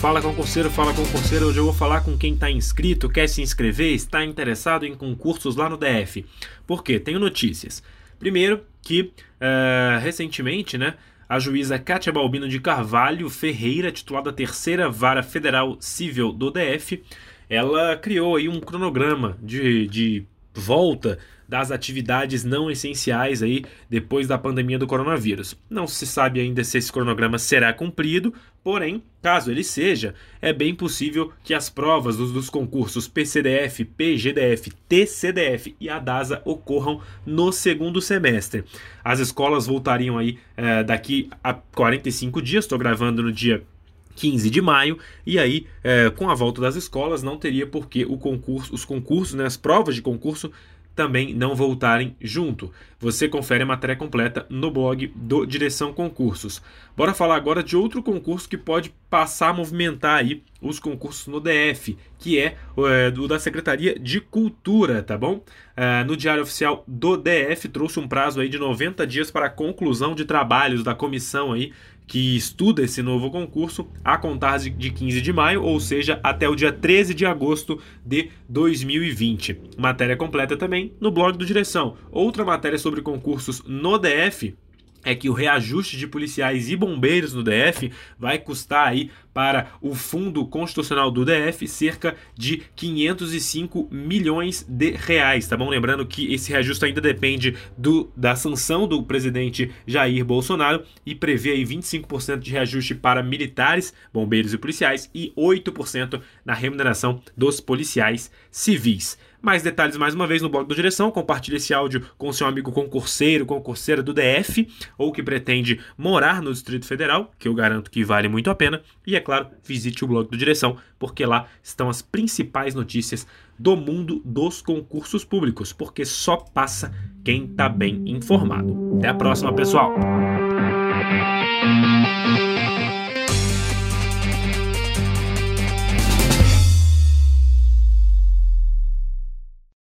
Fala concurseiro, fala concurseiro. Hoje eu vou falar com quem está inscrito, quer se inscrever, está interessado em concursos lá no DF. Por quê? Tenho notícias. Primeiro, que uh, recentemente, né, a juíza Kátia Balbino de Carvalho Ferreira, titulada Terceira Vara Federal Civil do DF, ela criou aí um cronograma de, de volta das atividades não essenciais aí depois da pandemia do coronavírus. Não se sabe ainda se esse cronograma será cumprido, porém, caso ele seja, é bem possível que as provas dos, dos concursos PCDF, PGDF, TCDF e a DASA ocorram no segundo semestre. As escolas voltariam aí é, daqui a 45 dias, estou gravando no dia 15 de maio, e aí, é, com a volta das escolas, não teria por que o concurso, os concursos, né, as provas de concurso também não voltarem junto. Você confere a matéria completa no blog do Direção Concursos. Bora falar agora de outro concurso que pode passar a movimentar aí os concursos no DF, que é, é o da Secretaria de Cultura, tá bom? É, no Diário Oficial do DF trouxe um prazo aí de 90 dias para a conclusão de trabalhos da comissão aí que estuda esse novo concurso a contar de 15 de maio, ou seja, até o dia 13 de agosto de 2020. Matéria completa também no blog do Direção. Outra matéria sobre concursos no DF é que o reajuste de policiais e bombeiros no DF vai custar aí para o Fundo Constitucional do DF cerca de 505 milhões de reais, tá bom? Lembrando que esse reajuste ainda depende do, da sanção do presidente Jair Bolsonaro e prevê aí 25% de reajuste para militares, bombeiros e policiais e 8% na remuneração dos policiais civis. Mais detalhes mais uma vez no blog do Direção. Compartilhe esse áudio com seu amigo concurseiro, concurseira do DF ou que pretende morar no Distrito Federal, que eu garanto que vale muito a pena. E é claro, visite o blog do Direção, porque lá estão as principais notícias do mundo dos concursos públicos, porque só passa quem está bem informado. Até a próxima, pessoal!